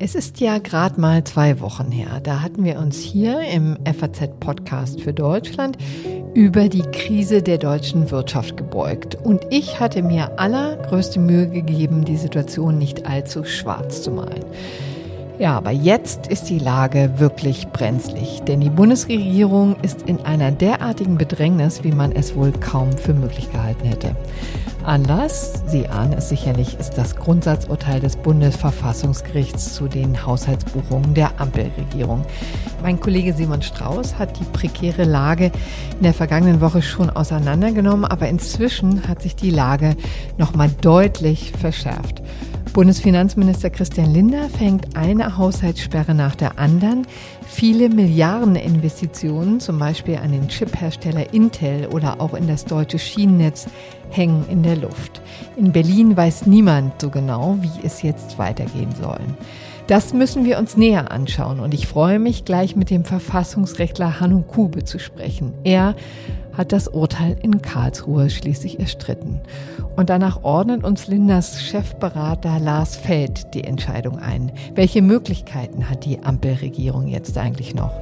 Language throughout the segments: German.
Es ist ja gerade mal zwei Wochen her. Da hatten wir uns hier im FAZ-Podcast für Deutschland über die Krise der deutschen Wirtschaft gebeugt. Und ich hatte mir allergrößte Mühe gegeben, die Situation nicht allzu schwarz zu malen. Ja, aber jetzt ist die Lage wirklich brenzlig, denn die Bundesregierung ist in einer derartigen Bedrängnis, wie man es wohl kaum für möglich gehalten hätte. Anlass, Sie ahnen es sicherlich, ist das Grundsatzurteil des Bundesverfassungsgerichts zu den Haushaltsbuchungen der Ampelregierung. Mein Kollege Simon Strauß hat die prekäre Lage in der vergangenen Woche schon auseinandergenommen, aber inzwischen hat sich die Lage nochmal deutlich verschärft. Bundesfinanzminister Christian Lindner fängt eine Haushaltssperre nach der anderen. Viele Milliardeninvestitionen, zum Beispiel an den Chiphersteller Intel oder auch in das deutsche Schienennetz, hängen in der Luft. In Berlin weiß niemand so genau, wie es jetzt weitergehen soll. Das müssen wir uns näher anschauen und ich freue mich gleich mit dem Verfassungsrechtler Hanno Kube zu sprechen. Er hat das Urteil in Karlsruhe schließlich erstritten. Und danach ordnet uns Linders Chefberater Lars Feld die Entscheidung ein. Welche Möglichkeiten hat die Ampelregierung jetzt eigentlich noch?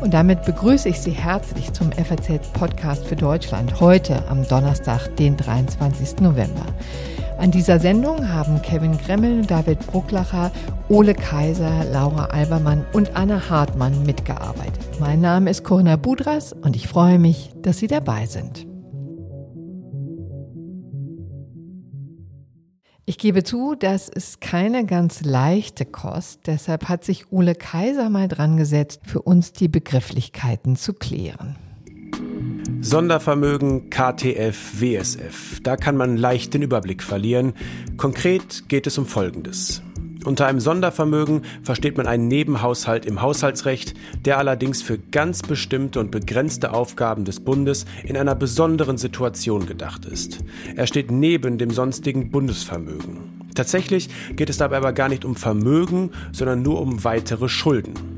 Und damit begrüße ich Sie herzlich zum FAZ Podcast für Deutschland heute am Donnerstag, den 23. November. An dieser Sendung haben Kevin Gremmel, David Brucklacher, Ole Kaiser, Laura Albermann und Anna Hartmann mitgearbeitet. Mein Name ist Corinna Budras und ich freue mich, dass Sie dabei sind. Ich gebe zu, das ist keine ganz leichte Kost, deshalb hat sich Ole Kaiser mal dran gesetzt, für uns die Begrifflichkeiten zu klären. Sondervermögen KTF WSF. Da kann man leicht den Überblick verlieren. Konkret geht es um Folgendes. Unter einem Sondervermögen versteht man einen Nebenhaushalt im Haushaltsrecht, der allerdings für ganz bestimmte und begrenzte Aufgaben des Bundes in einer besonderen Situation gedacht ist. Er steht neben dem sonstigen Bundesvermögen. Tatsächlich geht es dabei aber gar nicht um Vermögen, sondern nur um weitere Schulden.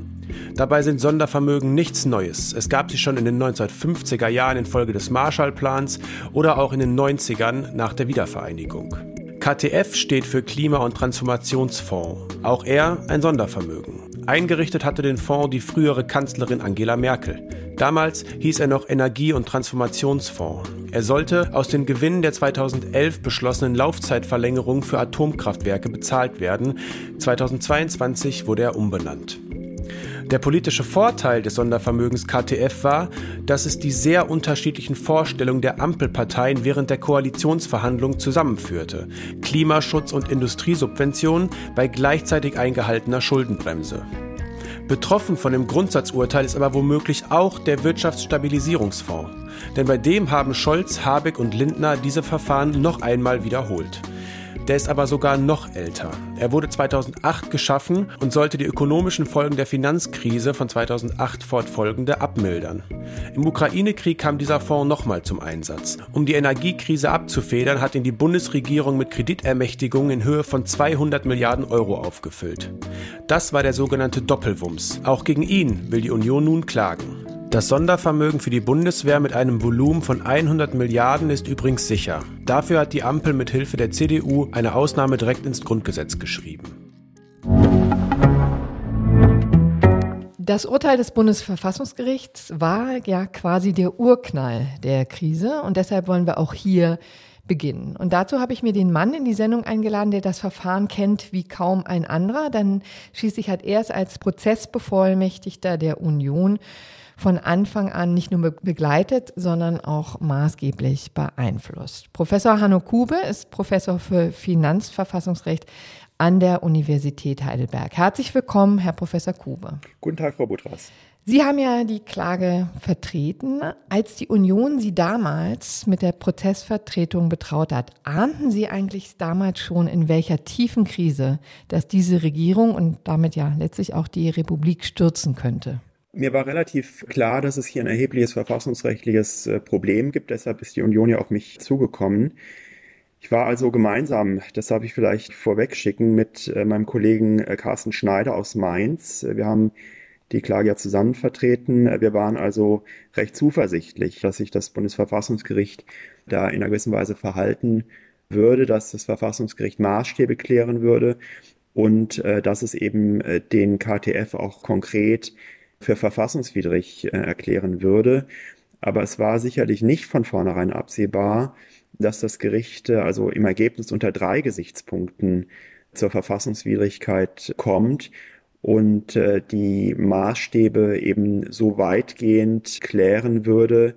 Dabei sind Sondervermögen nichts Neues. Es gab sie schon in den 1950er Jahren infolge des Marshallplans oder auch in den 90ern nach der Wiedervereinigung. KTF steht für Klima- und Transformationsfonds. Auch er ein Sondervermögen. Eingerichtet hatte den Fonds die frühere Kanzlerin Angela Merkel. Damals hieß er noch Energie- und Transformationsfonds. Er sollte aus den Gewinnen der 2011 beschlossenen Laufzeitverlängerung für Atomkraftwerke bezahlt werden. 2022 wurde er umbenannt. Der politische Vorteil des Sondervermögens KTF war, dass es die sehr unterschiedlichen Vorstellungen der Ampelparteien während der Koalitionsverhandlungen zusammenführte. Klimaschutz und Industriesubventionen bei gleichzeitig eingehaltener Schuldenbremse. Betroffen von dem Grundsatzurteil ist aber womöglich auch der Wirtschaftsstabilisierungsfonds. Denn bei dem haben Scholz, Habeck und Lindner diese Verfahren noch einmal wiederholt. Der ist aber sogar noch älter. Er wurde 2008 geschaffen und sollte die ökonomischen Folgen der Finanzkrise von 2008 fortfolgende abmildern. Im Ukraine-Krieg kam dieser Fonds nochmal zum Einsatz. Um die Energiekrise abzufedern, hat ihn die Bundesregierung mit Kreditermächtigungen in Höhe von 200 Milliarden Euro aufgefüllt. Das war der sogenannte Doppelwumms. Auch gegen ihn will die Union nun klagen. Das Sondervermögen für die Bundeswehr mit einem Volumen von 100 Milliarden ist übrigens sicher. Dafür hat die Ampel mit Hilfe der CDU eine Ausnahme direkt ins Grundgesetz geschrieben. Das Urteil des Bundesverfassungsgerichts war ja quasi der Urknall der Krise und deshalb wollen wir auch hier beginnen. Und dazu habe ich mir den Mann in die Sendung eingeladen, der das Verfahren kennt wie kaum ein anderer. Dann schließlich hat er es als Prozessbevollmächtigter der Union von Anfang an nicht nur begleitet, sondern auch maßgeblich beeinflusst. Professor Hanno Kube ist Professor für Finanzverfassungsrecht an der Universität Heidelberg. Herzlich willkommen, Herr Professor Kube. Guten Tag, Frau Butras. Sie haben ja die Klage vertreten. Als die Union Sie damals mit der Prozessvertretung betraut hat, ahnten Sie eigentlich damals schon, in welcher tiefen Krise dass diese Regierung und damit ja letztlich auch die Republik stürzen könnte? Mir war relativ klar, dass es hier ein erhebliches verfassungsrechtliches äh, Problem gibt. Deshalb ist die Union ja auf mich zugekommen. Ich war also gemeinsam, das darf ich vielleicht vorwegschicken, mit äh, meinem Kollegen äh, Carsten Schneider aus Mainz. Wir haben die Klage ja zusammen vertreten. Wir waren also recht zuversichtlich, dass sich das Bundesverfassungsgericht da in einer gewissen Weise verhalten würde, dass das Verfassungsgericht Maßstäbe klären würde und dass es eben den KTF auch konkret für verfassungswidrig äh, erklären würde. Aber es war sicherlich nicht von vornherein absehbar, dass das Gericht äh, also im Ergebnis unter drei Gesichtspunkten zur Verfassungswidrigkeit kommt und äh, die Maßstäbe eben so weitgehend klären würde,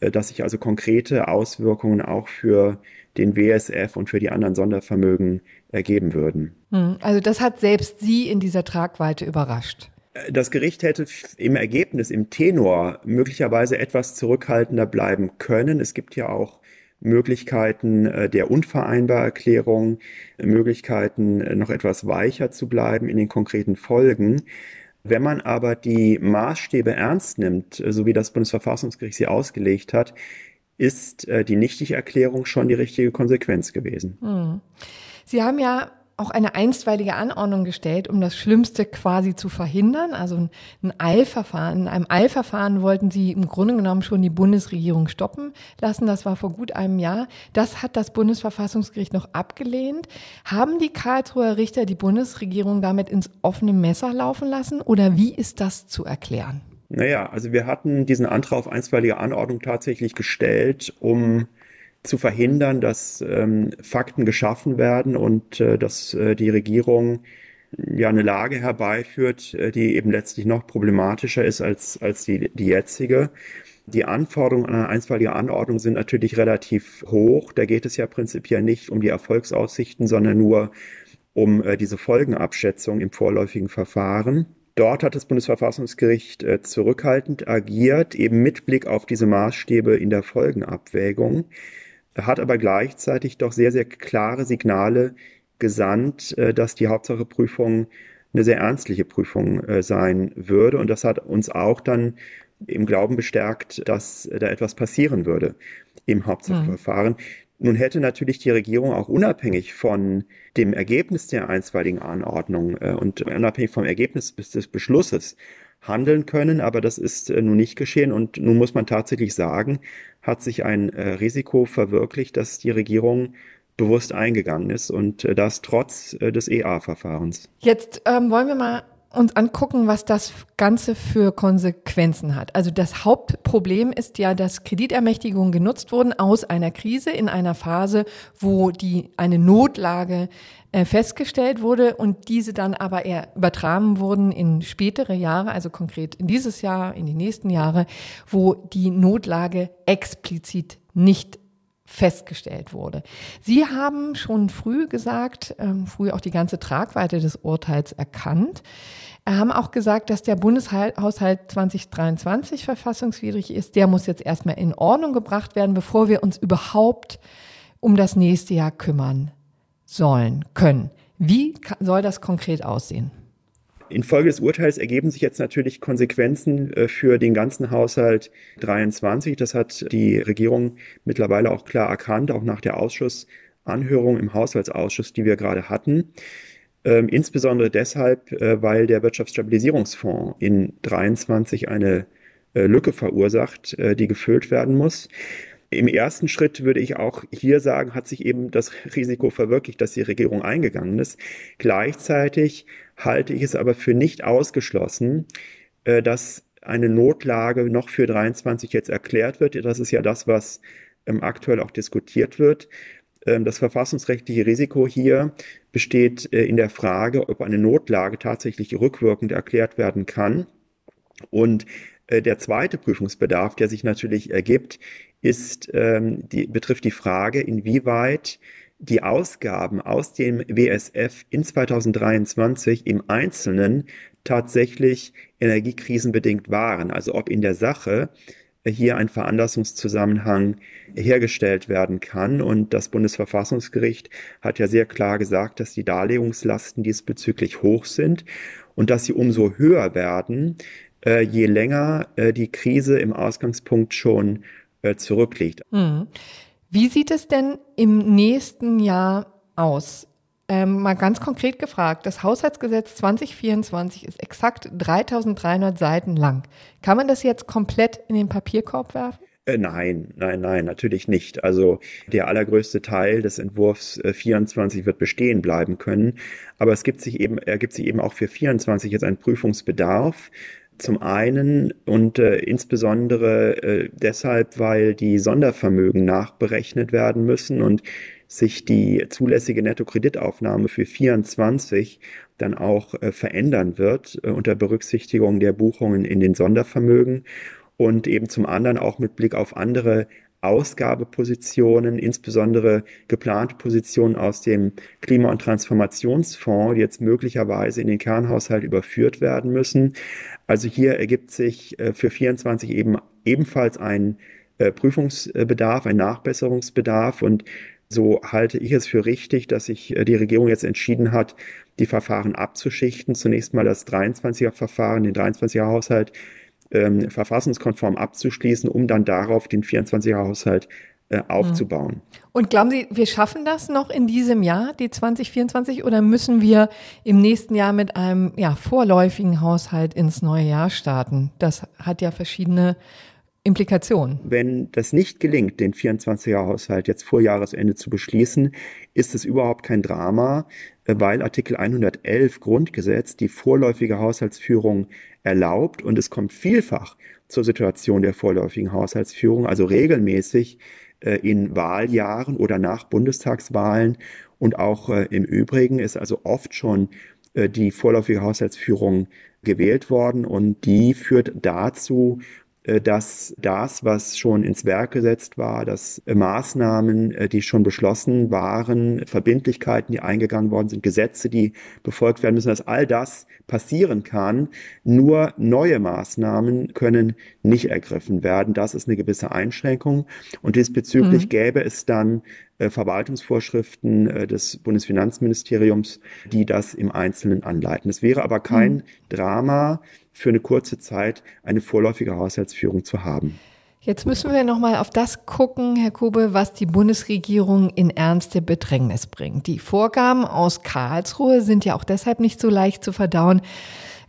dass sich also konkrete Auswirkungen auch für den WSF und für die anderen Sondervermögen ergeben würden. Hm, also das hat selbst Sie in dieser Tragweite überrascht. Das Gericht hätte im Ergebnis, im Tenor möglicherweise etwas zurückhaltender bleiben können. Es gibt ja auch Möglichkeiten äh, der Unvereinbarerklärung, Möglichkeiten äh, noch etwas weicher zu bleiben in den konkreten Folgen. Wenn man aber die Maßstäbe ernst nimmt, äh, so wie das Bundesverfassungsgericht sie ausgelegt hat, ist die Nichtigerklärung schon die richtige Konsequenz gewesen. Hm. Sie haben ja auch eine einstweilige Anordnung gestellt, um das Schlimmste quasi zu verhindern. Also ein Eilverfahren. In einem Eilverfahren wollten sie im Grunde genommen schon die Bundesregierung stoppen lassen. Das war vor gut einem Jahr. Das hat das Bundesverfassungsgericht noch abgelehnt. Haben die Karlsruher Richter die Bundesregierung damit ins offene Messer laufen lassen? Oder wie ist das zu erklären? Naja, also wir hatten diesen Antrag auf einstweilige Anordnung tatsächlich gestellt, um zu verhindern, dass ähm, Fakten geschaffen werden und äh, dass äh, die Regierung ja eine Lage herbeiführt, äh, die eben letztlich noch problematischer ist als, als die, die jetzige. Die Anforderungen an eine einstweilige Anordnung sind natürlich relativ hoch. Da geht es ja prinzipiell nicht um die Erfolgsaussichten, sondern nur um äh, diese Folgenabschätzung im vorläufigen Verfahren. Dort hat das Bundesverfassungsgericht äh, zurückhaltend agiert, eben mit Blick auf diese Maßstäbe in der Folgenabwägung hat aber gleichzeitig doch sehr, sehr klare Signale gesandt, äh, dass die Hauptsacheprüfung eine sehr ernstliche Prüfung äh, sein würde. Und das hat uns auch dann im Glauben bestärkt, dass da etwas passieren würde im Hauptsacheverfahren. Mhm. Nun hätte natürlich die Regierung auch unabhängig von dem Ergebnis der einstweiligen Anordnung äh, und unabhängig vom Ergebnis des Beschlusses handeln können, aber das ist äh, nun nicht geschehen und nun muss man tatsächlich sagen, hat sich ein äh, Risiko verwirklicht, dass die Regierung bewusst eingegangen ist und äh, das trotz des EA-Verfahrens. Jetzt ähm, wollen wir mal uns angucken, was das Ganze für Konsequenzen hat. Also das Hauptproblem ist ja, dass Kreditermächtigungen genutzt wurden aus einer Krise in einer Phase, wo die eine Notlage äh, festgestellt wurde und diese dann aber eher übertragen wurden in spätere Jahre, also konkret in dieses Jahr, in die nächsten Jahre, wo die Notlage explizit nicht festgestellt wurde. Sie haben schon früh gesagt, ähm, früh auch die ganze Tragweite des Urteils erkannt, haben auch gesagt, dass der Bundeshaushalt 2023 verfassungswidrig ist. Der muss jetzt erstmal in Ordnung gebracht werden, bevor wir uns überhaupt um das nächste Jahr kümmern sollen, können. Wie soll das konkret aussehen? Infolge des Urteils ergeben sich jetzt natürlich Konsequenzen äh, für den ganzen Haushalt 23. Das hat die Regierung mittlerweile auch klar erkannt, auch nach der Ausschussanhörung im Haushaltsausschuss, die wir gerade hatten. Ähm, insbesondere deshalb, äh, weil der Wirtschaftsstabilisierungsfonds in 23 eine äh, Lücke verursacht, äh, die gefüllt werden muss. Im ersten Schritt würde ich auch hier sagen, hat sich eben das Risiko verwirklicht, dass die Regierung eingegangen ist. Gleichzeitig halte ich es aber für nicht ausgeschlossen, äh, dass eine Notlage noch für 23 jetzt erklärt wird. Das ist ja das, was ähm, aktuell auch diskutiert wird. Ähm, das verfassungsrechtliche Risiko hier besteht äh, in der Frage, ob eine Notlage tatsächlich rückwirkend erklärt werden kann. Und äh, der zweite Prüfungsbedarf, der sich natürlich ergibt, ist, ähm, die, betrifft die Frage, inwieweit die Ausgaben aus dem WSF in 2023 im Einzelnen tatsächlich energiekrisenbedingt waren. Also ob in der Sache hier ein Veranlassungszusammenhang hergestellt werden kann. Und das Bundesverfassungsgericht hat ja sehr klar gesagt, dass die Darlegungslasten diesbezüglich hoch sind und dass sie umso höher werden, äh, je länger äh, die Krise im Ausgangspunkt schon äh, zurückliegt. Mhm. Wie sieht es denn im nächsten Jahr aus? Ähm, mal ganz konkret gefragt, das Haushaltsgesetz 2024 ist exakt 3300 Seiten lang. Kann man das jetzt komplett in den Papierkorb werfen? Äh, nein, nein, nein, natürlich nicht. Also der allergrößte Teil des Entwurfs äh, 24 wird bestehen bleiben können. Aber es gibt sich eben, ergibt sich eben auch für 24 jetzt ein Prüfungsbedarf. Zum einen und äh, insbesondere äh, deshalb, weil die Sondervermögen nachberechnet werden müssen und sich die zulässige Nettokreditaufnahme für 24 dann auch äh, verändern wird äh, unter Berücksichtigung der Buchungen in den Sondervermögen und eben zum anderen auch mit Blick auf andere Ausgabepositionen, insbesondere geplante Positionen aus dem Klima- und Transformationsfonds, die jetzt möglicherweise in den Kernhaushalt überführt werden müssen. Also hier ergibt sich äh, für 24 eben ebenfalls ein äh, Prüfungsbedarf, ein Nachbesserungsbedarf und so halte ich es für richtig, dass sich äh, die Regierung jetzt entschieden hat, die Verfahren abzuschichten. Zunächst mal das 23er Verfahren, den 23er Haushalt ähm, verfassungskonform abzuschließen, um dann darauf den 24er Haushalt äh, aufzubauen. Und glauben Sie, wir schaffen das noch in diesem Jahr, die 2024, oder müssen wir im nächsten Jahr mit einem ja, vorläufigen Haushalt ins neue Jahr starten? Das hat ja verschiedene Implikationen. Wenn das nicht gelingt, den 24er Haushalt jetzt vor Jahresende zu beschließen, ist es überhaupt kein Drama, äh, weil Artikel 111 Grundgesetz die vorläufige Haushaltsführung erlaubt und es kommt vielfach zur Situation der vorläufigen Haushaltsführung, also regelmäßig äh, in Wahljahren oder nach Bundestagswahlen. Und auch äh, im Übrigen ist also oft schon äh, die vorläufige Haushaltsführung gewählt worden und die führt dazu, dass das, was schon ins Werk gesetzt war, dass äh, Maßnahmen, äh, die schon beschlossen waren, Verbindlichkeiten, die eingegangen worden sind, Gesetze, die befolgt werden müssen, dass all das passieren kann. Nur neue Maßnahmen können nicht ergriffen werden. Das ist eine gewisse Einschränkung. Und diesbezüglich mhm. gäbe es dann Verwaltungsvorschriften des Bundesfinanzministeriums, die das im Einzelnen anleiten. Es wäre aber kein mhm. Drama, für eine kurze Zeit eine vorläufige Haushaltsführung zu haben. Jetzt müssen wir nochmal auf das gucken, Herr Kube, was die Bundesregierung in ernste Bedrängnis bringt. Die Vorgaben aus Karlsruhe sind ja auch deshalb nicht so leicht zu verdauen,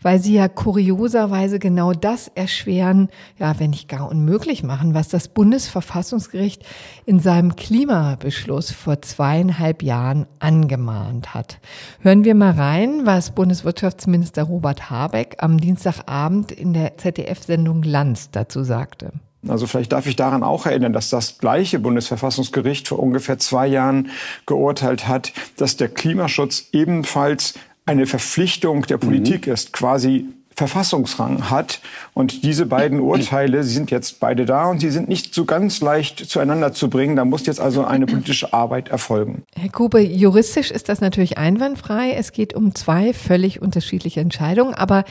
weil sie ja kurioserweise genau das erschweren, ja, wenn nicht gar unmöglich machen, was das Bundesverfassungsgericht in seinem Klimabeschluss vor zweieinhalb Jahren angemahnt hat. Hören wir mal rein, was Bundeswirtschaftsminister Robert Habeck am Dienstagabend in der ZDF-Sendung Lanz dazu sagte. Also vielleicht darf ich daran auch erinnern, dass das gleiche Bundesverfassungsgericht vor ungefähr zwei Jahren geurteilt hat, dass der Klimaschutz ebenfalls eine Verpflichtung der Politik mhm. ist, quasi Verfassungsrang hat. Und diese beiden Urteile, sie sind jetzt beide da und sie sind nicht so ganz leicht zueinander zu bringen. Da muss jetzt also eine politische Arbeit erfolgen. Herr Kube, juristisch ist das natürlich einwandfrei. Es geht um zwei völlig unterschiedliche Entscheidungen. Aber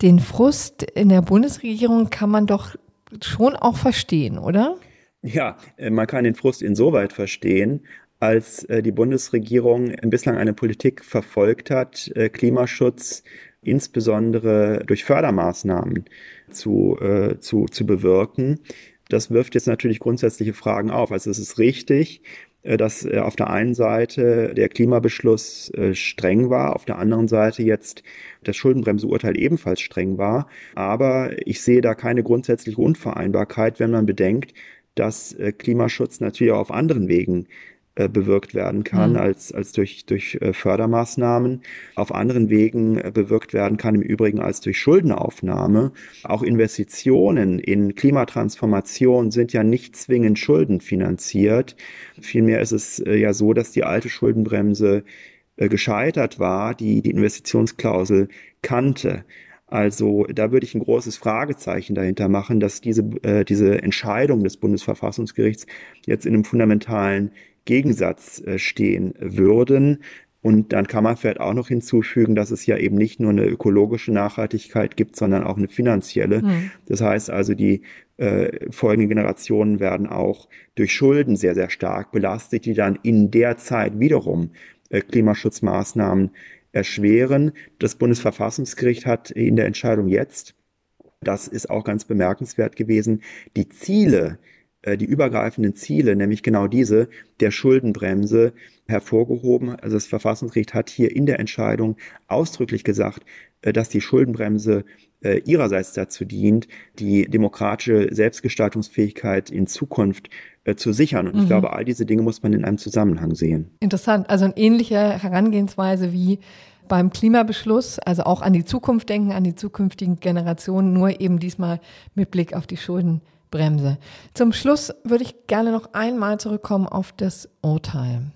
den Frust in der Bundesregierung kann man doch schon auch verstehen, oder? Ja, äh, man kann den Frust insoweit verstehen, als äh, die Bundesregierung bislang eine Politik verfolgt hat, äh, Klimaschutz insbesondere durch Fördermaßnahmen zu, äh, zu, zu bewirken. Das wirft jetzt natürlich grundsätzliche Fragen auf. Also es ist richtig, äh, dass äh, auf der einen Seite der Klimabeschluss äh, streng war, auf der anderen Seite jetzt das Schuldenbremseurteil ebenfalls streng war. Aber ich sehe da keine grundsätzliche Unvereinbarkeit, wenn man bedenkt, dass Klimaschutz natürlich auch auf anderen Wegen äh, bewirkt werden kann, mhm. als, als durch, durch äh, Fördermaßnahmen, auf anderen Wegen äh, bewirkt werden kann, im Übrigen als durch Schuldenaufnahme. Auch Investitionen in Klimatransformation sind ja nicht zwingend schuldenfinanziert. Vielmehr ist es ja so, dass die alte Schuldenbremse gescheitert war, die die Investitionsklausel kannte. Also da würde ich ein großes Fragezeichen dahinter machen, dass diese, äh, diese Entscheidung des Bundesverfassungsgerichts jetzt in einem fundamentalen Gegensatz äh, stehen würden. Und dann kann man vielleicht auch noch hinzufügen, dass es ja eben nicht nur eine ökologische Nachhaltigkeit gibt, sondern auch eine finanzielle. Mhm. Das heißt also, die äh, folgenden Generationen werden auch durch Schulden sehr, sehr stark belastet, die dann in der Zeit wiederum äh, Klimaschutzmaßnahmen erschweren. Das Bundesverfassungsgericht hat in der Entscheidung jetzt, das ist auch ganz bemerkenswert gewesen, die Ziele äh, die übergreifenden Ziele, nämlich genau diese der Schuldenbremse, hervorgehoben. Also das Verfassungsgericht hat hier in der Entscheidung ausdrücklich gesagt, äh, dass die Schuldenbremse äh, ihrerseits dazu dient, die demokratische Selbstgestaltungsfähigkeit in Zukunft zu sichern. Und ich mhm. glaube, all diese Dinge muss man in einem Zusammenhang sehen. Interessant. Also eine ähnliche Herangehensweise wie beim Klimabeschluss, also auch an die Zukunft denken, an die zukünftigen Generationen, nur eben diesmal mit Blick auf die Schuldenbremse. Zum Schluss würde ich gerne noch einmal zurückkommen auf das Urteil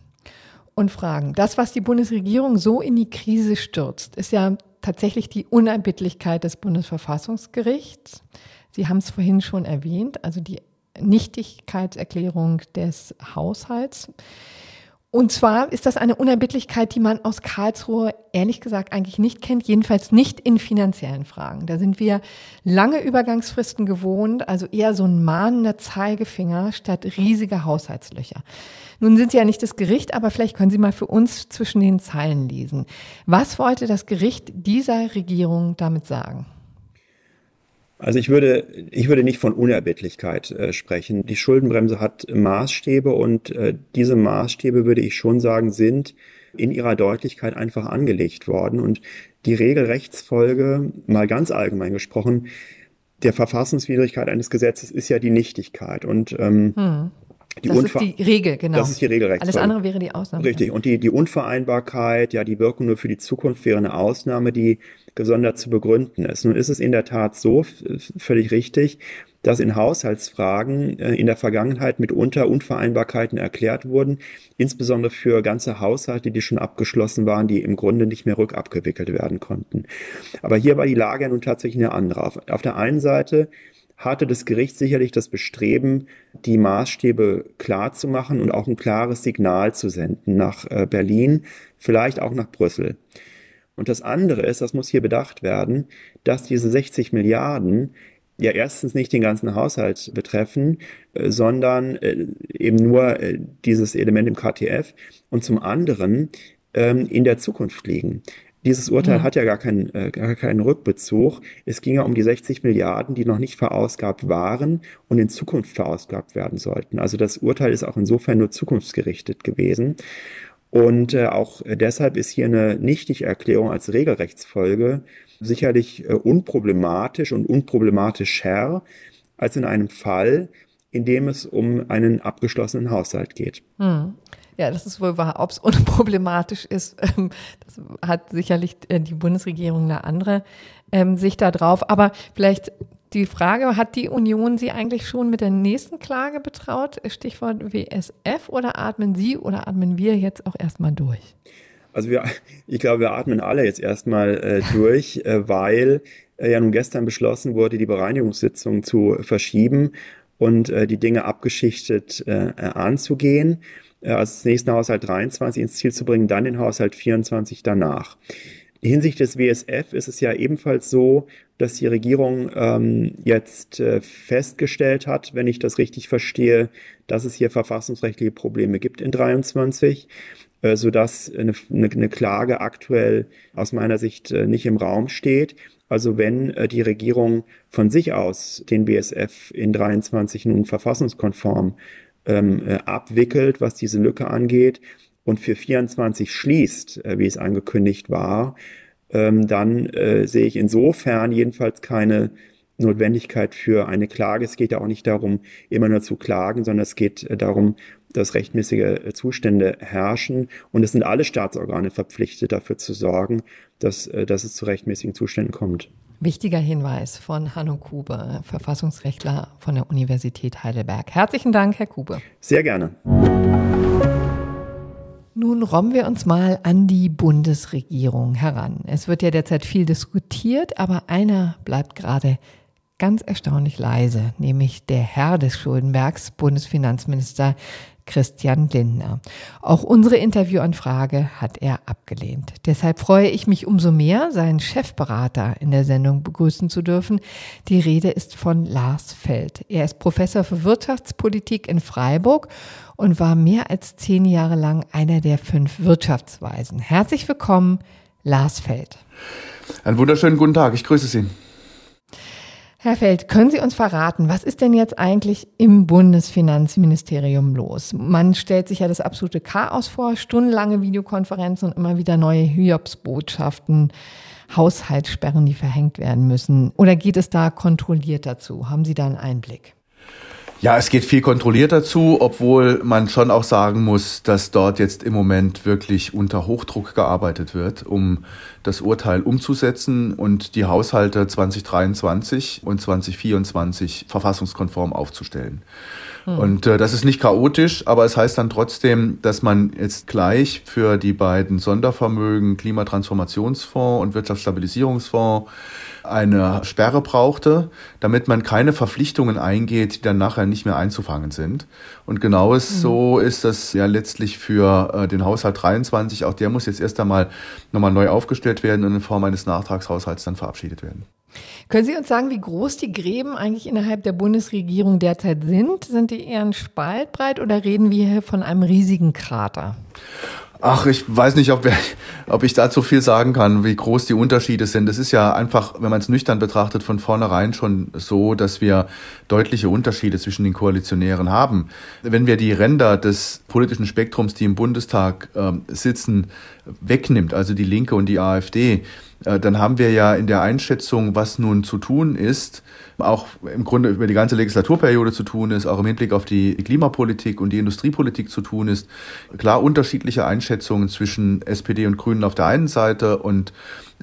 und fragen, das, was die Bundesregierung so in die Krise stürzt, ist ja tatsächlich die Unerbittlichkeit des Bundesverfassungsgerichts. Sie haben es vorhin schon erwähnt, also die Nichtigkeitserklärung des Haushalts. Und zwar ist das eine Unerbittlichkeit, die man aus Karlsruhe ehrlich gesagt eigentlich nicht kennt, jedenfalls nicht in finanziellen Fragen. Da sind wir lange Übergangsfristen gewohnt, also eher so ein mahnender Zeigefinger statt riesiger Haushaltslöcher. Nun sind Sie ja nicht das Gericht, aber vielleicht können Sie mal für uns zwischen den Zeilen lesen. Was wollte das Gericht dieser Regierung damit sagen? Also ich würde, ich würde nicht von Unerbittlichkeit äh, sprechen. Die Schuldenbremse hat Maßstäbe und äh, diese Maßstäbe, würde ich schon sagen, sind in ihrer Deutlichkeit einfach angelegt worden. Und die Regelrechtsfolge, mal ganz allgemein gesprochen, der Verfassungswidrigkeit eines Gesetzes ist ja die Nichtigkeit. Und ähm, hm. Die das ist die Regel, genau. Das ist die Regelrechtsfolge. Alles andere wäre die Ausnahme. Richtig. Und die, die Unvereinbarkeit, ja, die Wirkung nur für die Zukunft wäre eine Ausnahme, die gesondert zu begründen ist. Nun ist es in der Tat so, völlig richtig, dass in Haushaltsfragen äh, in der Vergangenheit mitunter Unvereinbarkeiten erklärt wurden, insbesondere für ganze Haushalte, die schon abgeschlossen waren, die im Grunde nicht mehr rückabgewickelt werden konnten. Aber hier war die Lage ja nun tatsächlich eine andere. Auf der einen Seite hatte das Gericht sicherlich das Bestreben, die Maßstäbe klar zu machen und auch ein klares Signal zu senden nach äh, Berlin, vielleicht auch nach Brüssel. Und das andere ist, das muss hier bedacht werden, dass diese 60 Milliarden ja erstens nicht den ganzen Haushalt betreffen, äh, sondern äh, eben nur dieses Element im KTF und zum anderen ähm, in der Zukunft liegen. Dieses Urteil ja. hat ja gar keinen, äh, gar keinen Rückbezug. Es ging ja um die 60 Milliarden, die noch nicht verausgabt waren und in Zukunft verausgabt werden sollten. Also das Urteil ist auch insofern nur zukunftsgerichtet gewesen. Und äh, auch deshalb ist hier eine Nichtigerklärung als Regelrechtsfolge sicherlich äh, unproblematisch und unproblematischer als in einem Fall, in dem es um einen abgeschlossenen Haushalt geht. Hm. Ja, das ist wohl wahr. Ob es unproblematisch ist, ähm, das hat sicherlich äh, die Bundesregierung eine andere ähm, Sicht da drauf. Aber vielleicht die Frage, hat die Union Sie eigentlich schon mit der nächsten Klage betraut? Stichwort WSF oder atmen Sie oder atmen wir jetzt auch erstmal durch? Also wir, ich glaube, wir atmen alle jetzt erstmal äh, durch, äh, weil äh, ja nun gestern beschlossen wurde, die Bereinigungssitzung zu verschieben und äh, die Dinge abgeschichtet äh, anzugehen. Äh, also das nächste Haushalt 23 ins Ziel zu bringen, dann den Haushalt 24 danach. Hinsicht des WSF ist es ja ebenfalls so, dass die Regierung ähm, jetzt äh, festgestellt hat, wenn ich das richtig verstehe, dass es hier verfassungsrechtliche Probleme gibt in 23, äh, sodass eine, eine, eine Klage aktuell aus meiner Sicht äh, nicht im Raum steht. Also wenn äh, die Regierung von sich aus den BSF in 23 nun verfassungskonform ähm, äh, abwickelt, was diese Lücke angeht, und für 24 schließt, äh, wie es angekündigt war, ähm, dann äh, sehe ich insofern jedenfalls keine Notwendigkeit für eine Klage. Es geht ja auch nicht darum, immer nur zu klagen, sondern es geht äh, darum, dass rechtmäßige äh, Zustände herrschen. Und es sind alle Staatsorgane verpflichtet, dafür zu sorgen, dass, dass es zu rechtmäßigen Zuständen kommt. Wichtiger Hinweis von Hanno Kube, Verfassungsrechtler von der Universität Heidelberg. Herzlichen Dank, Herr Kube. Sehr gerne. Nun robben wir uns mal an die Bundesregierung heran. Es wird ja derzeit viel diskutiert, aber einer bleibt gerade ganz erstaunlich leise, nämlich der Herr des Schuldenbergs, Bundesfinanzminister Christian Lindner. Auch unsere Interviewanfrage hat er abgelehnt. Deshalb freue ich mich umso mehr, seinen Chefberater in der Sendung begrüßen zu dürfen. Die Rede ist von Lars Feld. Er ist Professor für Wirtschaftspolitik in Freiburg und war mehr als zehn Jahre lang einer der fünf Wirtschaftsweisen. Herzlich willkommen, Lars Feld. Einen wunderschönen guten Tag. Ich grüße Sie. Herr Feld, können Sie uns verraten, was ist denn jetzt eigentlich im Bundesfinanzministerium los? Man stellt sich ja das absolute Chaos vor, stundenlange Videokonferenzen und immer wieder neue Hiobsbotschaften, Haushaltssperren, die verhängt werden müssen. Oder geht es da kontrolliert dazu? Haben Sie da einen Einblick? Ja, es geht viel kontrollierter zu, obwohl man schon auch sagen muss, dass dort jetzt im Moment wirklich unter Hochdruck gearbeitet wird, um das Urteil umzusetzen und die Haushalte 2023 und 2024 verfassungskonform aufzustellen. Hm. Und äh, das ist nicht chaotisch, aber es heißt dann trotzdem, dass man jetzt gleich für die beiden Sondervermögen Klimatransformationsfonds und Wirtschaftsstabilisierungsfonds eine Sperre brauchte, damit man keine Verpflichtungen eingeht, die dann nachher nicht mehr einzufangen sind. Und genau mhm. so ist das ja letztlich für äh, den Haushalt 23. Auch der muss jetzt erst einmal nochmal neu aufgestellt werden und in Form eines Nachtragshaushalts dann verabschiedet werden. Können Sie uns sagen, wie groß die Gräben eigentlich innerhalb der Bundesregierung derzeit sind? Sind die eher ein Spaltbreit oder reden wir hier von einem riesigen Krater? Ach, ich weiß nicht, ob, wir, ob ich dazu viel sagen kann, wie groß die Unterschiede sind. Es ist ja einfach, wenn man es nüchtern betrachtet, von vornherein schon so, dass wir deutliche Unterschiede zwischen den Koalitionären haben. Wenn wir die Ränder des politischen Spektrums, die im Bundestag äh, sitzen, wegnimmt, also die Linke und die AfD, dann haben wir ja in der Einschätzung, was nun zu tun ist, auch im Grunde über die ganze Legislaturperiode zu tun ist, auch im Hinblick auf die Klimapolitik und die Industriepolitik zu tun ist, klar unterschiedliche Einschätzungen zwischen SPD und Grünen auf der einen Seite und äh,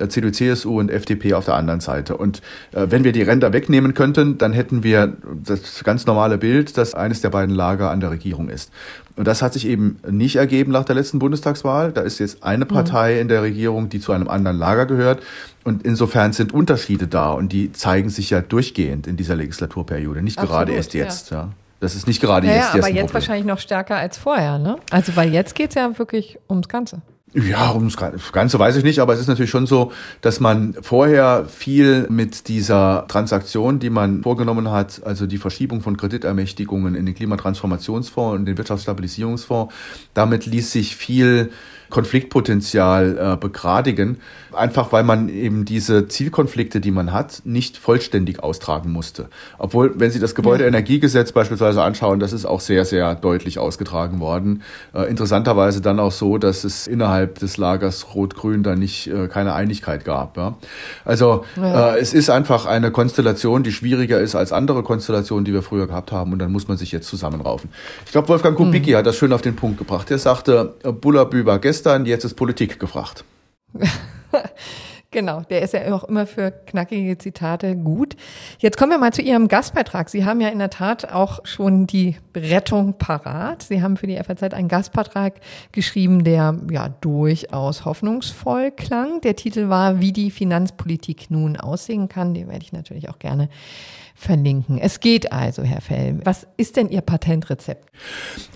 CDU, CSU und FDP auf der anderen Seite. Und äh, wenn wir die Ränder wegnehmen könnten, dann hätten wir das ganz normale Bild, dass eines der beiden Lager an der Regierung ist. Und das hat sich eben nicht ergeben nach der letzten Bundestagswahl. Da ist jetzt eine mhm. Partei in der Regierung, die zu einem anderen Lager gehört. Und insofern sind Unterschiede da und die zeigen sich ja durchgehend in dieser Legislaturperiode, nicht Absolut, gerade erst jetzt. Ja. ja. Das ist nicht gerade naja, jetzt. Aber jetzt wahrscheinlich noch stärker als vorher, ne? Also weil jetzt geht es ja wirklich ums Ganze. Ja, ums Ganze weiß ich nicht, aber es ist natürlich schon so, dass man vorher viel mit dieser Transaktion, die man vorgenommen hat, also die Verschiebung von Kreditermächtigungen in den Klimatransformationsfonds und den Wirtschaftsstabilisierungsfonds, damit ließ sich viel Konfliktpotenzial äh, begradigen, einfach weil man eben diese Zielkonflikte, die man hat, nicht vollständig austragen musste. Obwohl, wenn Sie das Gebäudeenergiegesetz beispielsweise anschauen, das ist auch sehr, sehr deutlich ausgetragen worden. Äh, interessanterweise dann auch so, dass es innerhalb des Lagers Rot-Grün da nicht äh, keine Einigkeit gab. Ja? Also ja. Äh, es ist einfach eine Konstellation, die schwieriger ist als andere Konstellationen, die wir früher gehabt haben und dann muss man sich jetzt zusammenraufen. Ich glaube, Wolfgang Kubicki mhm. hat das schön auf den Punkt gebracht. Er sagte, Bullabü war gestern gestern, jetzt ist Politik gefragt. Genau, der ist ja auch immer für knackige Zitate gut. Jetzt kommen wir mal zu Ihrem Gastbeitrag. Sie haben ja in der Tat auch schon die Rettung parat. Sie haben für die FAZ einen Gastbeitrag geschrieben, der ja durchaus hoffnungsvoll klang. Der Titel war, wie die Finanzpolitik nun aussehen kann. Den werde ich natürlich auch gerne verlinken. Es geht also, Herr Fell. Was ist denn Ihr Patentrezept?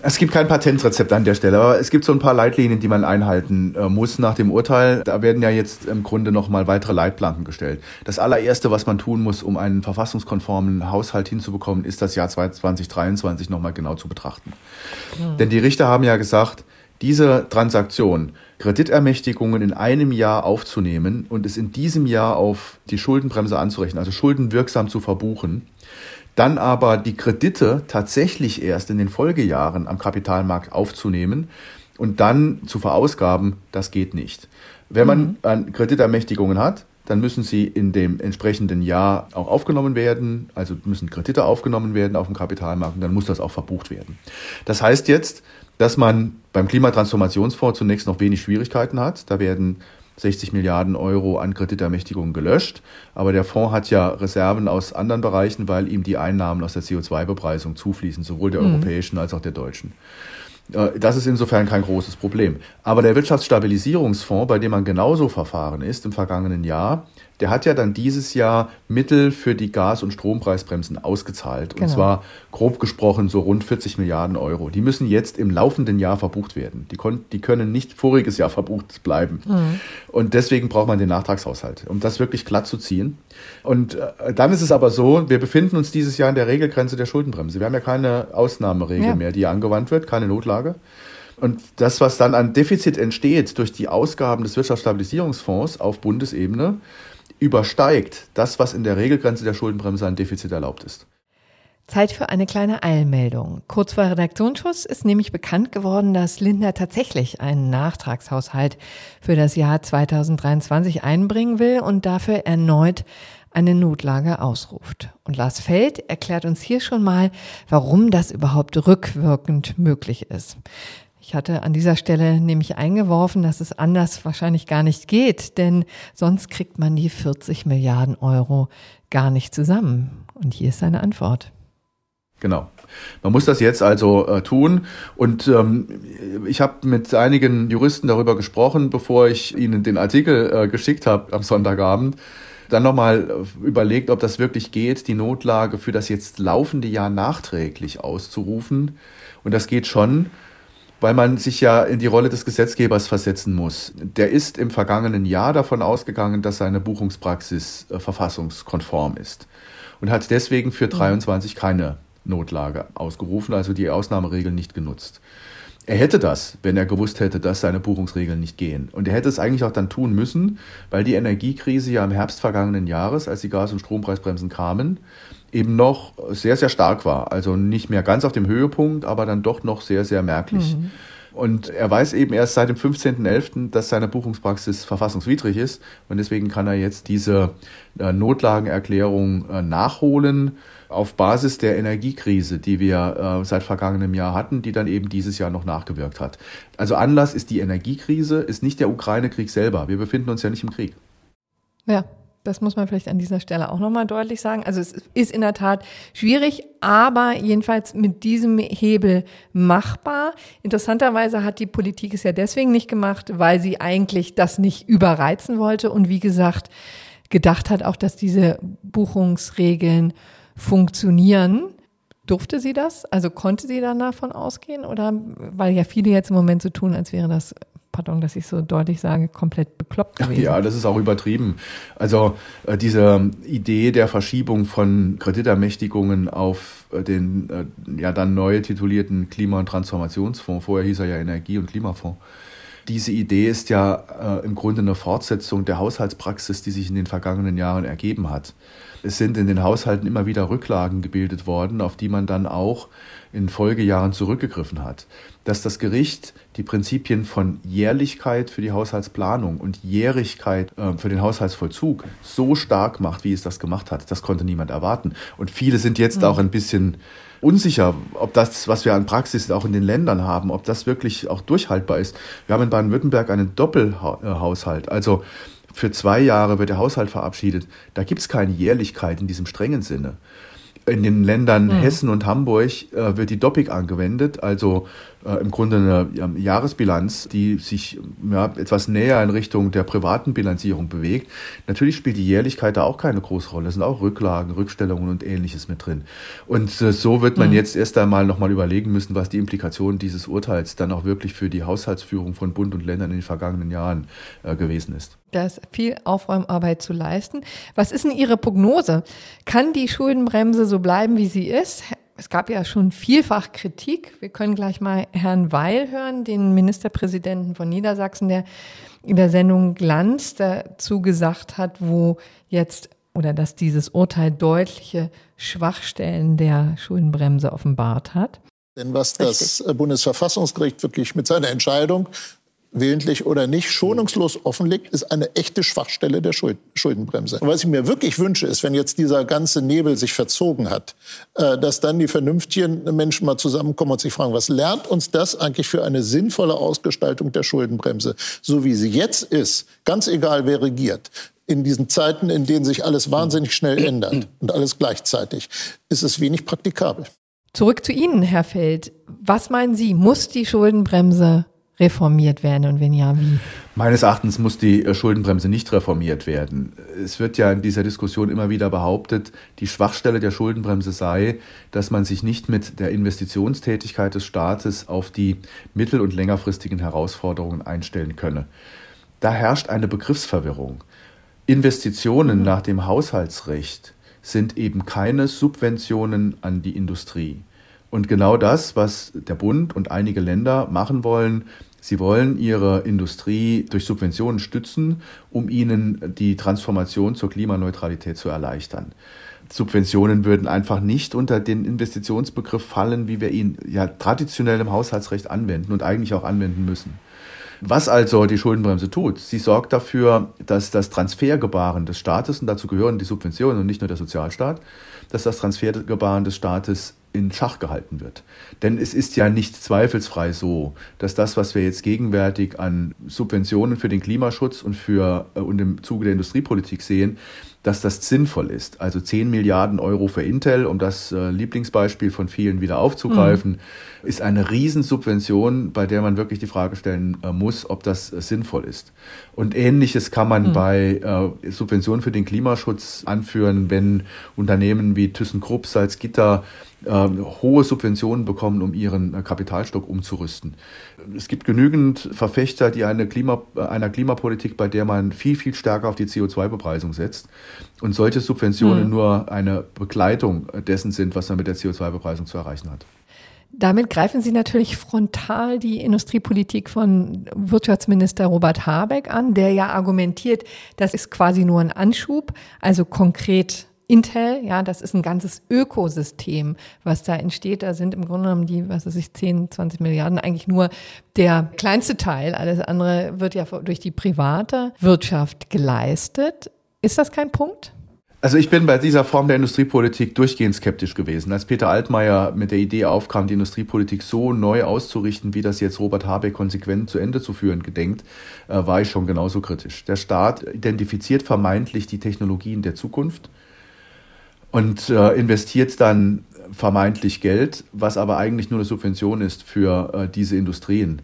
Es gibt kein Patentrezept an der Stelle, aber es gibt so ein paar Leitlinien, die man einhalten äh, muss nach dem Urteil. Da werden ja jetzt im Grunde noch mal weitere Leitplanken gestellt. Das allererste, was man tun muss, um einen verfassungskonformen Haushalt hinzubekommen, ist das Jahr 2023 noch mal genau zu betrachten. Hm. Denn die Richter haben ja gesagt, diese Transaktion Kreditermächtigungen in einem Jahr aufzunehmen und es in diesem Jahr auf die Schuldenbremse anzurechnen, also Schulden wirksam zu verbuchen, dann aber die Kredite tatsächlich erst in den Folgejahren am Kapitalmarkt aufzunehmen und dann zu verausgaben, das geht nicht. Wenn man mhm. Kreditermächtigungen hat, dann müssen sie in dem entsprechenden Jahr auch aufgenommen werden, also müssen Kredite aufgenommen werden auf dem Kapitalmarkt und dann muss das auch verbucht werden. Das heißt jetzt, dass man beim Klimatransformationsfonds zunächst noch wenig Schwierigkeiten hat. Da werden 60 Milliarden Euro an Kreditermächtigungen gelöscht. Aber der Fonds hat ja Reserven aus anderen Bereichen, weil ihm die Einnahmen aus der CO2-Bepreisung zufließen, sowohl der mhm. europäischen als auch der deutschen. Äh, das ist insofern kein großes Problem. Aber der Wirtschaftsstabilisierungsfonds, bei dem man genauso verfahren ist im vergangenen Jahr, der hat ja dann dieses Jahr Mittel für die Gas- und Strompreisbremsen ausgezahlt. Genau. Und zwar grob gesprochen so rund 40 Milliarden Euro. Die müssen jetzt im laufenden Jahr verbucht werden. Die, die können nicht voriges Jahr verbucht bleiben. Mhm. Und deswegen braucht man den Nachtragshaushalt, um das wirklich glatt zu ziehen. Und äh, dann ist es aber so, wir befinden uns dieses Jahr in der Regelgrenze der Schuldenbremse. Wir haben ja keine Ausnahmeregel ja. mehr, die angewandt wird, keine Notlage. Und das, was dann an Defizit entsteht durch die Ausgaben des Wirtschaftsstabilisierungsfonds auf Bundesebene, übersteigt das, was in der Regelgrenze der Schuldenbremse an Defizit erlaubt ist. Zeit für eine kleine Eilmeldung. Kurz vor Redaktionsschuss ist nämlich bekannt geworden, dass Lindner tatsächlich einen Nachtragshaushalt für das Jahr 2023 einbringen will und dafür erneut eine Notlage ausruft. Und Lars Feld erklärt uns hier schon mal, warum das überhaupt rückwirkend möglich ist. Ich hatte an dieser Stelle nämlich eingeworfen, dass es anders wahrscheinlich gar nicht geht, denn sonst kriegt man die 40 Milliarden Euro gar nicht zusammen. Und hier ist seine Antwort. Genau. Man muss das jetzt also äh, tun. Und ähm, ich habe mit einigen Juristen darüber gesprochen, bevor ich ihnen den Artikel äh, geschickt habe am Sonntagabend. Dann nochmal äh, überlegt, ob das wirklich geht, die Notlage für das jetzt laufende Jahr nachträglich auszurufen. Und das geht schon, weil man sich ja in die Rolle des Gesetzgebers versetzen muss. Der ist im vergangenen Jahr davon ausgegangen, dass seine Buchungspraxis äh, verfassungskonform ist und hat deswegen für 23 keine Notlage ausgerufen, also die Ausnahmeregeln nicht genutzt. Er hätte das, wenn er gewusst hätte, dass seine Buchungsregeln nicht gehen. Und er hätte es eigentlich auch dann tun müssen, weil die Energiekrise ja im Herbst vergangenen Jahres, als die Gas- und Strompreisbremsen kamen, eben noch sehr, sehr stark war. Also nicht mehr ganz auf dem Höhepunkt, aber dann doch noch sehr, sehr merklich. Mhm. Und er weiß eben erst seit dem 15.11., dass seine Buchungspraxis verfassungswidrig ist. Und deswegen kann er jetzt diese äh, Notlagenerklärung äh, nachholen auf Basis der Energiekrise, die wir äh, seit vergangenem Jahr hatten, die dann eben dieses Jahr noch nachgewirkt hat. Also Anlass ist die Energiekrise, ist nicht der Ukraine-Krieg selber. Wir befinden uns ja nicht im Krieg. Ja, das muss man vielleicht an dieser Stelle auch nochmal deutlich sagen. Also es ist in der Tat schwierig, aber jedenfalls mit diesem Hebel machbar. Interessanterweise hat die Politik es ja deswegen nicht gemacht, weil sie eigentlich das nicht überreizen wollte und wie gesagt gedacht hat auch, dass diese Buchungsregeln funktionieren. Durfte sie das? Also konnte sie dann davon ausgehen? Oder weil ja viele jetzt im Moment so tun, als wäre das pardon, dass ich so deutlich sage, komplett bekloppt gewesen. Ja, das ist auch übertrieben. Also äh, diese Idee der Verschiebung von Kreditermächtigungen auf äh, den äh, ja dann neu titulierten Klima- und Transformationsfonds, vorher hieß er ja Energie- und Klimafonds, diese Idee ist ja äh, im Grunde eine Fortsetzung der Haushaltspraxis, die sich in den vergangenen Jahren ergeben hat. Es sind in den Haushalten immer wieder Rücklagen gebildet worden, auf die man dann auch in Folgejahren zurückgegriffen hat. Dass das Gericht die Prinzipien von Jährlichkeit für die Haushaltsplanung und Jährigkeit äh, für den Haushaltsvollzug so stark macht, wie es das gemacht hat, das konnte niemand erwarten. Und viele sind jetzt mhm. auch ein bisschen unsicher, ob das, was wir an Praxis auch in den Ländern haben, ob das wirklich auch durchhaltbar ist. Wir haben in Baden-Württemberg einen Doppelhaushalt. Also für zwei Jahre wird der Haushalt verabschiedet. Da gibt es keine Jährlichkeit in diesem strengen Sinne. In den Ländern mhm. Hessen und Hamburg äh, wird die Doppik angewendet, also äh, im Grunde eine ja, Jahresbilanz, die sich ja, etwas näher in Richtung der privaten Bilanzierung bewegt. Natürlich spielt die Jährlichkeit da auch keine große Rolle. Es sind auch Rücklagen, Rückstellungen und ähnliches mit drin. Und äh, so wird man mhm. jetzt erst einmal nochmal überlegen müssen, was die Implikationen dieses Urteils dann auch wirklich für die Haushaltsführung von Bund und Ländern in den vergangenen Jahren äh, gewesen ist. Da ist viel Aufräumarbeit zu leisten. Was ist denn Ihre Prognose? Kann die Schuldenbremse so bleiben, wie sie ist? Es gab ja schon vielfach Kritik. Wir können gleich mal Herrn Weil hören, den Ministerpräsidenten von Niedersachsen, der in der Sendung Glanz dazu gesagt hat, wo jetzt oder dass dieses Urteil deutliche Schwachstellen der Schuldenbremse offenbart hat. Denn was das Richtig. Bundesverfassungsgericht wirklich mit seiner Entscheidung willentlich oder nicht, schonungslos offenlegt, ist eine echte Schwachstelle der Schuldenbremse. Und was ich mir wirklich wünsche, ist, wenn jetzt dieser ganze Nebel sich verzogen hat, äh, dass dann die vernünftigen Menschen mal zusammenkommen und sich fragen, was lernt uns das eigentlich für eine sinnvolle Ausgestaltung der Schuldenbremse, so wie sie jetzt ist, ganz egal wer regiert, in diesen Zeiten, in denen sich alles wahnsinnig schnell ändert und alles gleichzeitig, ist es wenig praktikabel. Zurück zu Ihnen, Herr Feld. Was meinen Sie, muss die Schuldenbremse reformiert werden und wenn ja, wie? Meines Erachtens muss die äh, Schuldenbremse nicht reformiert werden. Es wird ja in dieser Diskussion immer wieder behauptet, die Schwachstelle der Schuldenbremse sei, dass man sich nicht mit der Investitionstätigkeit des Staates auf die mittel- und längerfristigen Herausforderungen einstellen könne. Da herrscht eine Begriffsverwirrung. Investitionen nach dem Haushaltsrecht sind eben keine Subventionen an die Industrie. Und genau das, was der Bund und einige Länder machen wollen, Sie wollen ihre Industrie durch Subventionen stützen, um ihnen die Transformation zur Klimaneutralität zu erleichtern. Subventionen würden einfach nicht unter den Investitionsbegriff fallen, wie wir ihn ja traditionell im Haushaltsrecht anwenden und eigentlich auch anwenden müssen. Was also die Schuldenbremse tut, sie sorgt dafür, dass das Transfergebaren des Staates, und dazu gehören die Subventionen und nicht nur der Sozialstaat, dass das Transfergebaren des Staates in Schach gehalten wird. Denn es ist ja nicht zweifelsfrei so, dass das, was wir jetzt gegenwärtig an Subventionen für den Klimaschutz und für äh, und im Zuge der Industriepolitik sehen, dass das sinnvoll ist. Also 10 Milliarden Euro für Intel, um das äh, Lieblingsbeispiel von vielen wieder aufzugreifen, mhm. ist eine Riesensubvention, bei der man wirklich die Frage stellen äh, muss, ob das äh, sinnvoll ist. Und ähnliches kann man mhm. bei Subventionen für den Klimaschutz anführen, wenn Unternehmen wie ThyssenKrupp, Salzgitter hohe Subventionen bekommen, um ihren äh, Kapitalstock umzurüsten. Es gibt genügend Verfechter, die eine Klima, äh, einer Klimapolitik, bei der man viel, viel stärker auf die CO2-Bepreisung setzt. Und solche Subventionen mhm. nur eine Begleitung dessen sind, was man mit der CO2-Bepreisung zu erreichen hat. Damit greifen Sie natürlich frontal die Industriepolitik von Wirtschaftsminister Robert Habeck an, der ja argumentiert, das ist quasi nur ein Anschub, also konkret Intel, ja, das ist ein ganzes Ökosystem, was da entsteht. Da sind im Grunde genommen die, was weiß ich, 10, 20 Milliarden eigentlich nur der kleinste Teil. Alles andere wird ja durch die private Wirtschaft geleistet. Ist das kein Punkt? Also ich bin bei dieser Form der Industriepolitik durchgehend skeptisch gewesen. Als Peter Altmaier mit der Idee aufkam, die Industriepolitik so neu auszurichten, wie das jetzt Robert Habeck konsequent zu Ende zu führen gedenkt, äh, war ich schon genauso kritisch. Der Staat identifiziert vermeintlich die Technologien der Zukunft und äh, investiert dann vermeintlich Geld, was aber eigentlich nur eine Subvention ist für äh, diese Industrien.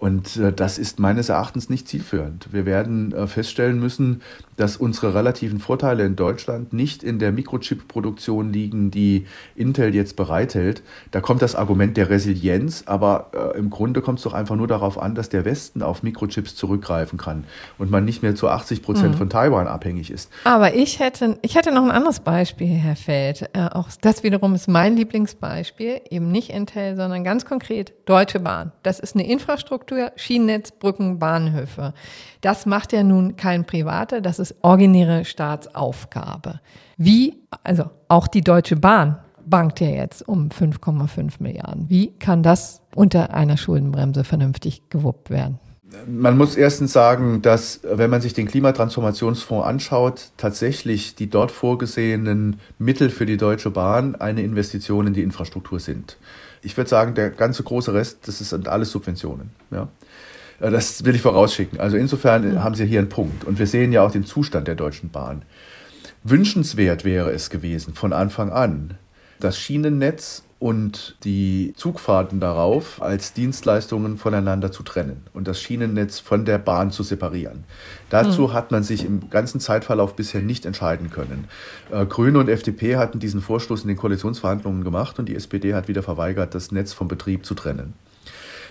Und äh, das ist meines Erachtens nicht zielführend. Wir werden äh, feststellen müssen, dass unsere relativen Vorteile in Deutschland nicht in der Mikrochip-Produktion liegen, die Intel jetzt bereithält. Da kommt das Argument der Resilienz, aber äh, im Grunde kommt es doch einfach nur darauf an, dass der Westen auf Mikrochips zurückgreifen kann und man nicht mehr zu 80 Prozent mhm. von Taiwan abhängig ist. Aber ich hätte, ich hätte noch ein anderes Beispiel, Herr Feld. Äh, auch das wiederum ist mein Lieblingsbeispiel, eben nicht Intel, sondern ganz konkret Deutsche Bahn. Das ist eine Infrastruktur Infrastruktur, Schienennetz, Brücken, Bahnhöfe. Das macht ja nun kein Privater, das ist originäre Staatsaufgabe. Wie, also auch die Deutsche Bahn bankt ja jetzt um 5,5 Milliarden. Wie kann das unter einer Schuldenbremse vernünftig gewuppt werden? Man muss erstens sagen, dass, wenn man sich den Klimatransformationsfonds anschaut, tatsächlich die dort vorgesehenen Mittel für die Deutsche Bahn eine Investition in die Infrastruktur sind. Ich würde sagen, der ganze große Rest, das sind alles Subventionen. Ja. Äh, das will ich vorausschicken. Also insofern mhm. haben Sie hier einen Punkt. Und wir sehen ja auch den Zustand der Deutschen Bahn. Wünschenswert wäre es gewesen von Anfang an, das Schienennetz und die Zugfahrten darauf als Dienstleistungen voneinander zu trennen und das Schienennetz von der Bahn zu separieren. Dazu mhm. hat man sich im ganzen Zeitverlauf bisher nicht entscheiden können. Äh, Grüne und FDP hatten diesen Vorstoß in den Koalitionsverhandlungen gemacht und die SPD hat wieder verweigert, das Netz vom Betrieb zu trennen.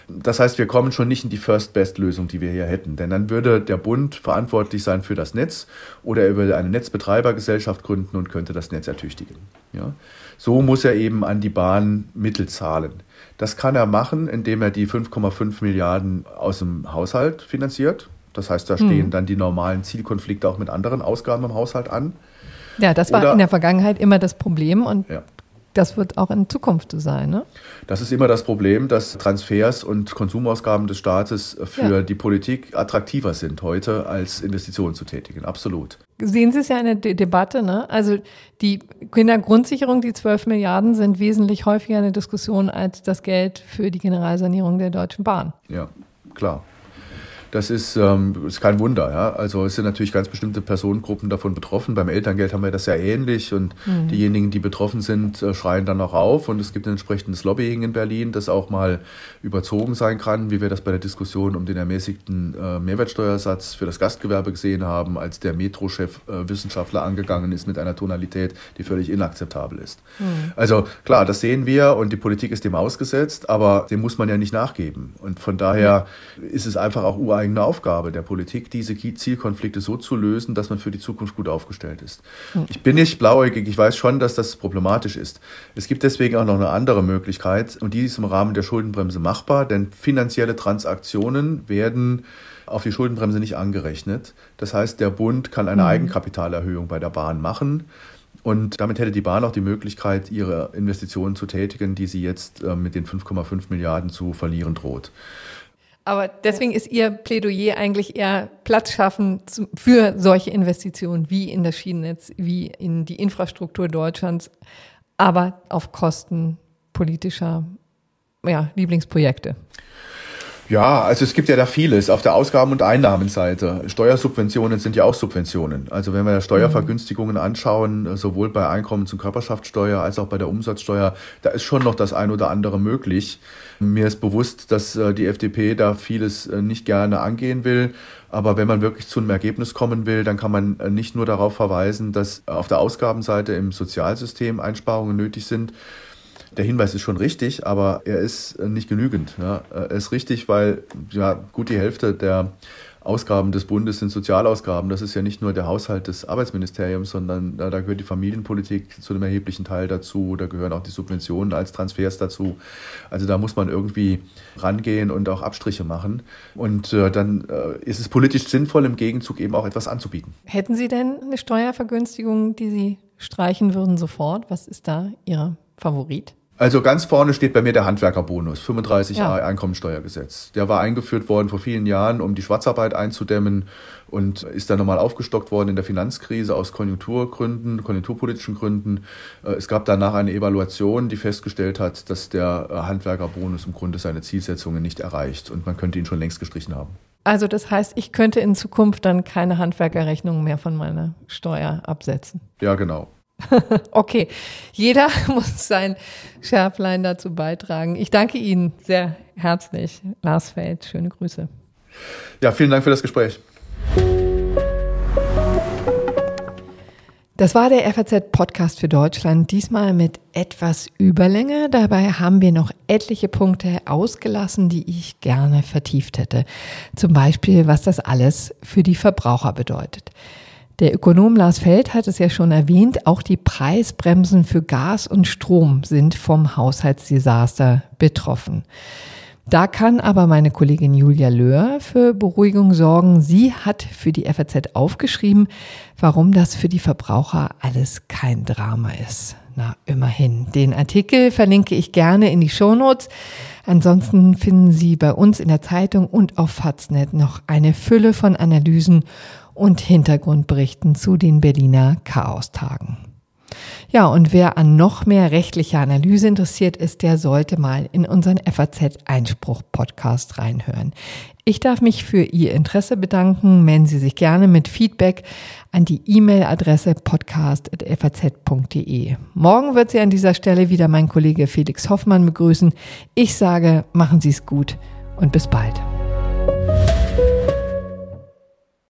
Das heißt, wir kommen schon nicht in die First-Best-Lösung, die wir hier hätten. Denn dann würde der Bund verantwortlich sein für das Netz oder er würde eine Netzbetreibergesellschaft gründen und könnte das Netz ertüchtigen. Ja? So muss er eben an die Bahn Mittel zahlen. Das kann er machen, indem er die 5,5 Milliarden aus dem Haushalt finanziert. Das heißt, da stehen hm. dann die normalen Zielkonflikte auch mit anderen Ausgaben im Haushalt an. Ja, das war Oder, in der Vergangenheit immer das Problem und ja. Das wird auch in Zukunft so sein, ne? Das ist immer das Problem, dass Transfers und Konsumausgaben des Staates für ja. die Politik attraktiver sind heute, als Investitionen zu tätigen. Absolut. Sehen Sie es ja in der De Debatte, ne? Also die Kindergrundsicherung, die 12 Milliarden, sind wesentlich häufiger eine Diskussion als das Geld für die Generalsanierung der Deutschen Bahn. Ja, klar. Das ist, ähm, ist kein Wunder. Ja? Also es sind natürlich ganz bestimmte Personengruppen davon betroffen. Beim Elterngeld haben wir das ja ähnlich und mhm. diejenigen, die betroffen sind, äh, schreien dann auch auf und es gibt ein entsprechendes Lobbying in Berlin, das auch mal überzogen sein kann, wie wir das bei der Diskussion um den ermäßigten äh, Mehrwertsteuersatz für das Gastgewerbe gesehen haben, als der Metro-Chef äh, Wissenschaftler angegangen ist mit einer Tonalität, die völlig inakzeptabel ist. Mhm. Also klar, das sehen wir und die Politik ist dem ausgesetzt, aber dem muss man ja nicht nachgeben. Und von daher mhm. ist es einfach auch uralt ureigene Aufgabe der Politik, diese Zielkonflikte so zu lösen, dass man für die Zukunft gut aufgestellt ist. Mhm. Ich bin nicht blauäugig, ich weiß schon, dass das problematisch ist. Es gibt deswegen auch noch eine andere Möglichkeit und die ist im Rahmen der Schuldenbremse machbar, denn finanzielle Transaktionen werden auf die Schuldenbremse nicht angerechnet. Das heißt, der Bund kann eine mhm. Eigenkapitalerhöhung bei der Bahn machen. Und damit hätte die Bahn auch die Möglichkeit, ihre Investitionen zu tätigen, die sie jetzt äh, mit den 5,5 Milliarden zu verlieren droht. Aber deswegen ist Ihr Plädoyer eigentlich eher Platz schaffen für solche Investitionen wie in das Schienennetz, wie in die Infrastruktur Deutschlands, aber auf Kosten politischer ja, Lieblingsprojekte. Ja, also es gibt ja da vieles auf der Ausgaben- und Einnahmenseite. Steuersubventionen sind ja auch Subventionen. Also wenn wir Steuervergünstigungen anschauen, sowohl bei Einkommens- und Körperschaftssteuer als auch bei der Umsatzsteuer, da ist schon noch das ein oder andere möglich. Mir ist bewusst, dass äh, die FDP da vieles äh, nicht gerne angehen will. Aber wenn man wirklich zu einem Ergebnis kommen will, dann kann man äh, nicht nur darauf verweisen, dass auf der Ausgabenseite im Sozialsystem Einsparungen nötig sind, der Hinweis ist schon richtig, aber er ist äh, nicht genügend. Ja. Er ist richtig, weil ja gut die Hälfte der Ausgaben des Bundes sind Sozialausgaben. Das ist ja nicht nur der Haushalt des Arbeitsministeriums, sondern da, da, gehört die Familienpolitik zu einem erheblichen Teil dazu. Da gehören auch die Subventionen als Transfers dazu. Also da muss man irgendwie rangehen und auch Abstriche machen. Und äh, dann äh, ist es politisch sinnvoll, im Gegenzug eben auch etwas anzubieten. Hätten Sie denn eine Steuervergünstigung, die Sie streichen würden sofort? Was ist da Ihr Favorit? Also ganz vorne steht bei mir der Handwerkerbonus, 35a ja. Einkommensteuergesetz. Der war eingeführt worden vor vielen Jahren, um die Schwarzarbeit einzudämmen und ist dann nochmal aufgestockt worden in der Finanzkrise aus Konjunkturgründen, konjunkturpolitischen Gründen. Äh, es gab danach eine Evaluation, die festgestellt hat, dass der äh, Handwerkerbonus im Grunde seine Zielsetzungen nicht erreicht und man könnte ihn schon längst gestrichen haben. Also das heißt, ich könnte in Zukunft dann keine Handwerkerrechnung mehr von meiner Steuer absetzen. Ja, genau. okay, jeder muss sein Schärflein dazu beitragen. Ich danke Ihnen sehr herzlich, Lars Feld. Schöne Grüße. Ja, vielen Dank für das Gespräch. Das war der FAZ-Podcast für Deutschland, diesmal mit etwas Überlänge. Dabei haben wir noch etliche Punkte ausgelassen, die ich gerne vertieft hätte. Zum Beispiel, was das alles für die Verbraucher bedeutet. Der Ökonom Lars Feld hat es ja schon erwähnt, auch die Preisbremsen für Gas und Strom sind vom Haushaltsdesaster betroffen. Da kann aber meine Kollegin Julia Löhr für Beruhigung sorgen. Sie hat für die FAZ aufgeschrieben, warum das für die Verbraucher alles kein Drama ist. Na, immerhin. Den Artikel verlinke ich gerne in die Shownotes. Ansonsten finden Sie bei uns in der Zeitung und auf Faznet noch eine Fülle von Analysen und Hintergrundberichten zu den Berliner Chaostagen. Ja, und wer an noch mehr rechtlicher Analyse interessiert ist, der sollte mal in unseren FAZ Einspruch Podcast reinhören. Ich darf mich für Ihr Interesse bedanken. Melden Sie sich gerne mit Feedback an die E-Mail-Adresse podcast.faz.de. Morgen wird Sie an dieser Stelle wieder mein Kollege Felix Hoffmann begrüßen. Ich sage, machen Sie es gut und bis bald.